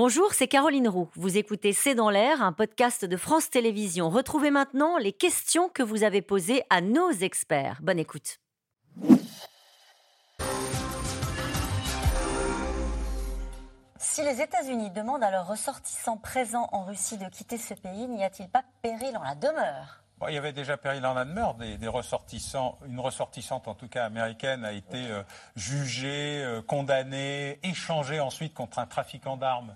Bonjour, c'est Caroline Roux. Vous écoutez C'est dans l'air, un podcast de France Télévisions. Retrouvez maintenant les questions que vous avez posées à nos experts. Bonne écoute. Si les États-Unis demandent à leurs ressortissants présents en Russie de quitter ce pays, n'y a-t-il pas péril en la demeure? Il y avait déjà péril en la demeure. Des, ressortissants, une ressortissante, en tout cas américaine, a été euh, jugée, euh, condamnée, échangée ensuite contre un trafiquant d'armes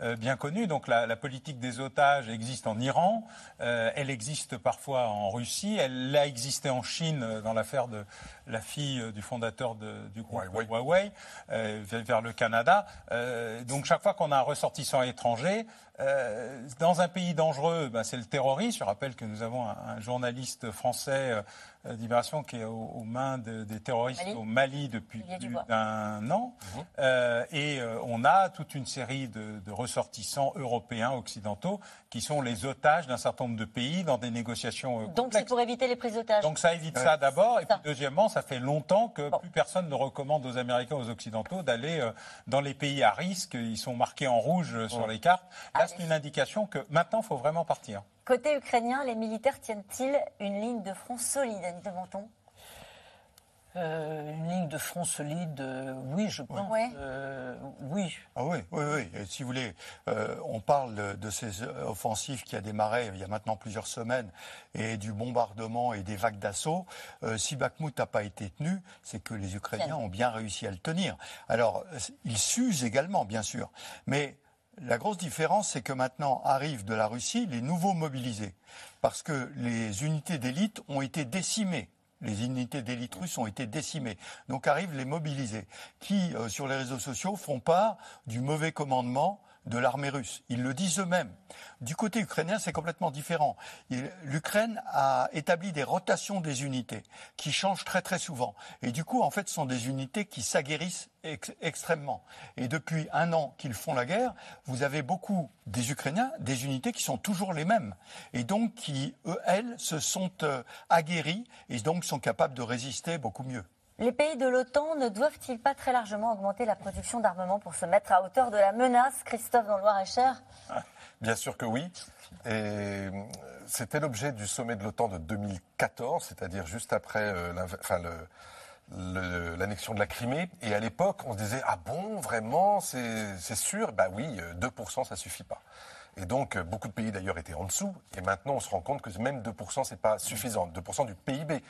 euh, bien connu. Donc la, politique des otages existe en Iran, elle existe parfois en Russie, elle a existé en Chine dans l'affaire de la fille du fondateur du groupe Huawei, vers le Canada. donc chaque fois qu'on a un ressortissant étranger, dans un pays dangereux, ben, c'est le terrorisme. Je rappelle que nous avons un, journaliste français euh, Libération qui est aux, mains des terroristes au Mali depuis plus d'un an. Mhm. Euh, et euh, on a toute une série de, ressortissants européens, occidentaux, qui sont les otages d'un certain nombre de pays dans des négociations. Donc c'est pour éviter les prises d'otages. Donc ça évite ça d'abord. Et puis deuxièmement, ça fait longtemps que plus personne ne recommande aux Américains, aux Occidentaux d'aller dans les pays à risque. Ils sont marqués en rouge sur les cartes. Là, c'est une indication que maintenant, il faut vraiment partir. Côté ukrainien, les militaires tiennent-ils une ligne de front solide, Annie de Menton? Euh, une ligne de front solide, euh, oui, je pense. Euh, oui. Ah oui, oui, oui. si vous voulez, on parle de, ces offensives qui a démarré il y a maintenant plusieurs semaines et du bombardement et des vagues d'assaut. si Bakhmut n'a pas été tenu, c'est que les Ukrainiens ont bien réussi à le tenir. Alors, ils s'usent également, bien sûr, mais la grosse différence, c'est que maintenant arrivent de la Russie les nouveaux mobilisés, parce que les unités d'élite ont été décimées. Les unités d'élite russes ont été décimées. Donc arrivent les mobilisés, qui, euh, sur les réseaux sociaux, font part du mauvais commandement de l'armée russe. Ils le disent eux-mêmes. Du côté ukrainien, c'est complètement différent. L'Ukraine a établi des rotations des unités qui changent très très souvent. Et du coup, en fait, ce sont des unités qui s'aguerrissent extrêmement. Et depuis un an qu'ils font la guerre, vous avez beaucoup des Ukrainiens, des unités qui sont toujours les mêmes. Et donc qui, eux, elles, se sont euh, aguerries et donc sont capables de résister beaucoup mieux. Les pays de l'OTAN ne doivent-ils pas très largement augmenter la production d'armement pour se mettre à hauteur de la menace, Christophe, dans le Loir-et-Cher Bien sûr que oui. C'était l'objet du sommet de l'OTAN de 2014, c'est-à-dire juste après euh, l'annexion de la Crimée. Et à l'époque, on se disait Ah bon, vraiment, c'est sûr? Bah oui, 2%, euh, ça suffit pas. Et donc, beaucoup de pays d'ailleurs étaient en dessous. Et maintenant, on se rend compte que même 2%, c'est pas suffisant. 2% du PIB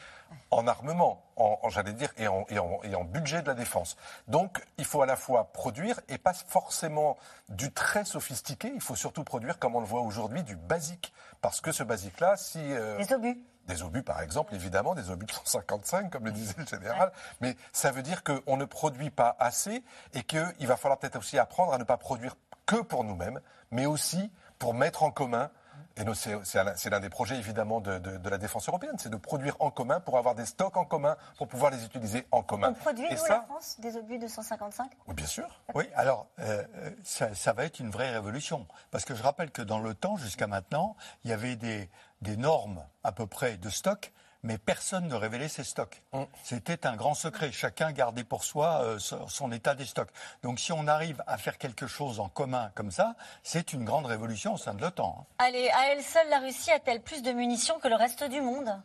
en armement, en, j'allais dire, et en, et, en, budget de la défense. Donc, il faut à la fois produire et pas forcément du très sophistiqué. Il faut surtout produire, comme on le voit aujourd'hui, du basique. Parce que ce basique-là, si. Euh, des obus. Des obus, par exemple, évidemment, des obus de 155, comme le disait le général. Mais ça veut dire qu'on ne produit pas assez et qu'il va falloir peut-être aussi apprendre à ne pas produire que pour nous-mêmes, mais aussi pour mettre en commun et c'est l'un des projets évidemment de, la défense européenne, c'est de produire en commun pour avoir des stocks en commun, pour pouvoir les utiliser en commun. On produit, nous, la France, des obus de 155 Oui, bien sûr. Oui, alors euh, ça, va être une vraie révolution. Parce que je rappelle que dans le temps, jusqu'à maintenant, il y avait des, des normes à peu près de stock mais personne ne révélait ses stocks. Mm. C'était un grand secret. Chacun gardait pour soi euh, son état des stocks. Donc si on arrive à faire quelque chose en commun comme ça, c'est une grande révolution au sein de l'OTAN. Hein. Allez, à elle seule, la Russie a-t-elle plus de munitions que le reste du monde?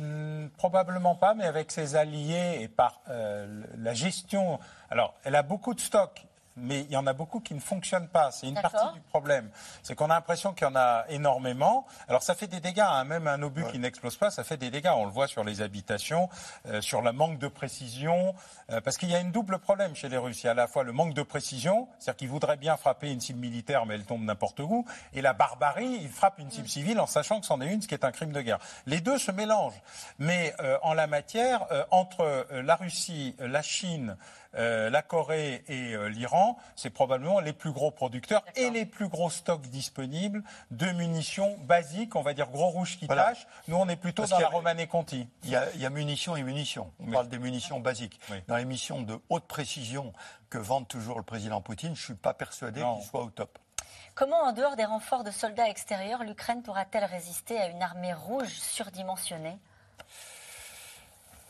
Hmm, Probablement pas, mais avec ses alliés et par euh, la gestion. Alors, elle a beaucoup de stocks mais il y en a beaucoup qui ne fonctionnent pas. C'est une partie du problème. C'est qu'on a l'impression qu'il y en a énormément. Alors ça fait des dégâts, hein. même un obus qui n'explose pas, ça fait des dégâts. On le voit sur les habitations, euh, sur le manque de précision, euh, parce qu'il y a une double problème chez les Russes. Il y a à la fois le manque de précision, c'est-à-dire qu'ils voudraient bien frapper une cible militaire, mais elle tombe n'importe où, et la barbarie, ils frappent une cible civile en sachant que c'en est une, ce qui est un crime de guerre. Les deux se mélangent. Mais euh, en la matière, entre la Russie, la Chine, euh, la Corée et euh, c'est probablement les plus gros producteurs et les plus gros stocks disponibles de munitions basiques, on va dire gros rouge qui tâche. Nous, on est plutôt dans la Romanée Conti. Il y, a, munitions et munitions. On parle des munitions basiques. Dans les missions de haute précision que vend toujours le président Poutine, je ne suis pas persuadé qu'il soit au top. Comment, en dehors des renforts de soldats extérieurs, l'Ukraine pourra-t-elle résister à une armée rouge surdimensionnée?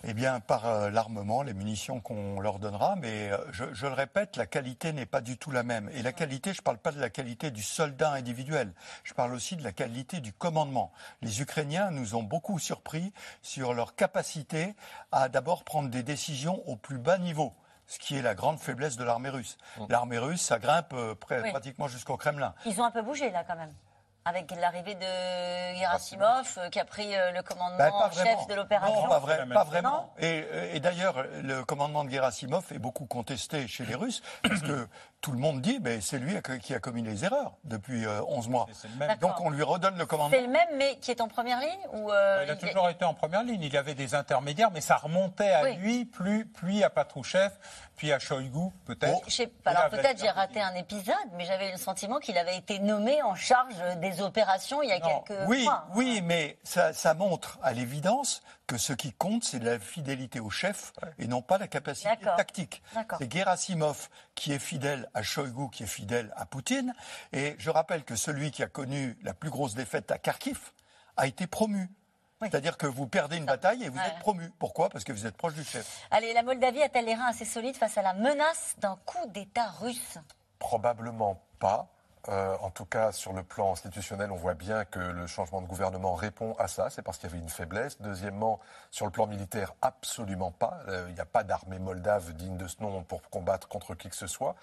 Eh bien, par euh, l'armement, les munitions qu'on leur donnera. Mais euh, je, je, le répète, la qualité n'est pas du tout la même. Et la qualité, je ne parle pas de la qualité du soldat individuel. Je parle aussi de la qualité du commandement. Les Ukrainiens nous ont beaucoup surpris sur leur capacité à d'abord prendre des décisions au plus bas niveau ce qui est la grande faiblesse de l'armée russe. L'armée russe, ça grimpe euh, pratiquement jusqu'au Kremlin. Ils ont un peu bougé là quand même avec l'arrivée de Gerasimov, euh, qui a pris euh, le commandement ben, en chef de l'opération Non, pas, vraiment. Et, et d'ailleurs, le commandement de Gerasimov est beaucoup contesté chez les Russes, parce que tout le monde dit, mais c'est lui qui a commis les erreurs depuis 11 euh, mois. Donc on lui redonne le commandement. C'est le même, mais qui est en première ligne ou Il a toujours été en première ligne. Il avait des intermédiaires, mais ça remontait à lui, plus, puis à Patrouchev, puis à Shoigu, peut-être. Alors peut-être j'ai raté un épisode, mais j'avais le sentiment qu'il avait été nommé en charge des opérations il y a quelques oui, mois. Oui, mais ça, montre à l'évidence que ce qui compte, c'est la fidélité au chef et non pas la capacité tactique. C'est Gerasimov qui est fidèle à Shoigu, qui est fidèle à Poutine. Et je rappelle que celui qui a connu la plus grosse défaite à Kharkiv a été promu. C'est-à-dire que vous perdez une bataille et vous êtes promu. Pourquoi? Parce que vous êtes proche du chef. Allez, la Moldavie a-t-elle les reins assez solides face à la menace d'un coup d'État russe? Probablement pas. Euh, en tout cas, sur le plan institutionnel, on voit bien que le changement de gouvernement répond à ça. C'est parce qu'il y avait une faiblesse. Deuxièmement, sur le plan militaire, absolument pas. Euh, il n'y a pas d'armée moldave digne de ce nom pour combattre contre qui que ce soit.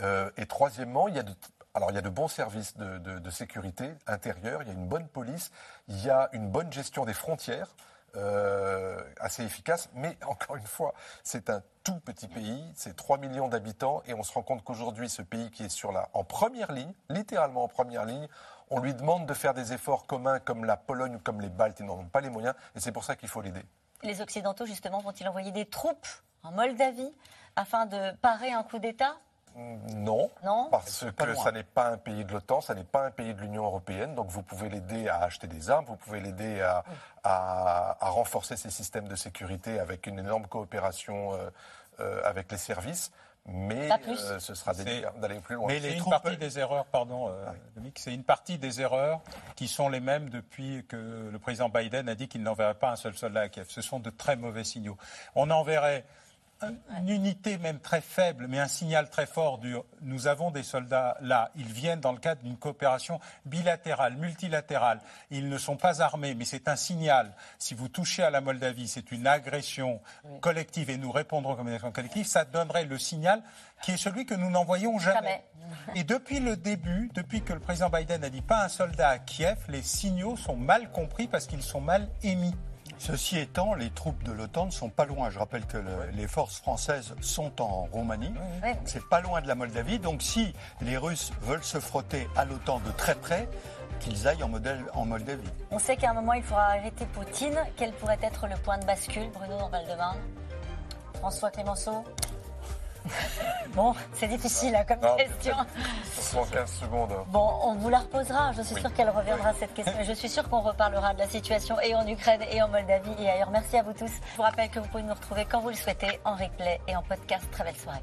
Euh, et troisièmement, il y a de alors il y a de bons services de, sécurité intérieure, il y a une bonne police, il y a une bonne gestion des frontières. Euh, assez efficace. Mais encore une fois, c'est un tout petit pays, c'est 3 millions d'habitants, et on se rend compte qu'aujourd'hui, ce pays qui est sur la, en première ligne, littéralement en première ligne, on lui demande de faire des efforts communs comme la Pologne ou comme les Baltes, ils n'en ont pas les moyens, et c'est pour ça qu'il faut l'aider. Les Occidentaux, justement, vont-ils envoyer des troupes en Moldavie afin de parer un coup d'État? Non, parce que ça n'est pas un pays de l'OTAN, ça n'est pas un pays de l'Union européenne. Donc vous pouvez l'aider à acheter des armes, vous pouvez l'aider à, renforcer ses systèmes de sécurité avec une énorme coopération euh, euh, avec les services. Mais euh, ce sera d'aller plus loin. Mais c'est une partie des erreurs, pardon, c'est une partie des erreurs qui sont les mêmes depuis que le président Biden a dit qu'il n'enverrait pas un seul soldat à Kiev. Ce sont de très mauvais signaux. On enverrait une unité même très faible, mais un signal très fort du nous avons des soldats là. Ils viennent dans le cadre d'une coopération bilatérale, multilatérale. Ils ne sont pas armés, mais c'est un signal. Si vous touchez à la Moldavie, c'est une agression collective et nous répondrons comme une agression collective. Ça donnerait le signal qui est celui que nous n'envoyons jamais. Et depuis le début, depuis que le président Biden a dit pas un soldat à Kiev, les signaux sont mal compris parce qu'ils sont mal émis. Ceci étant, les troupes de l'OTAN ne sont pas loin. Je rappelle que les forces françaises sont en Roumanie. C'est pas loin de la Moldavie. Donc si les Russes veulent se frotter à l'OTAN de très près, qu'ils aillent en, modèle, en Moldavie. On sait qu'à un moment, il faudra arrêter Poutine. Quel pourrait être le point de bascule, Bruno, dans Val-de-Marne? François Clémenceau? Bon, c'est difficile hein, comme question. 15 secondes. Bon, on vous la reposera. Je suis sûre qu'elle reviendra cette question. Je suis sûre qu'on reparlera de la situation et en Ukraine et en Moldavie et ailleurs. Merci à vous tous. Je vous rappelle que vous pouvez nous retrouver quand vous le souhaitez en replay et en podcast. Très belle soirée.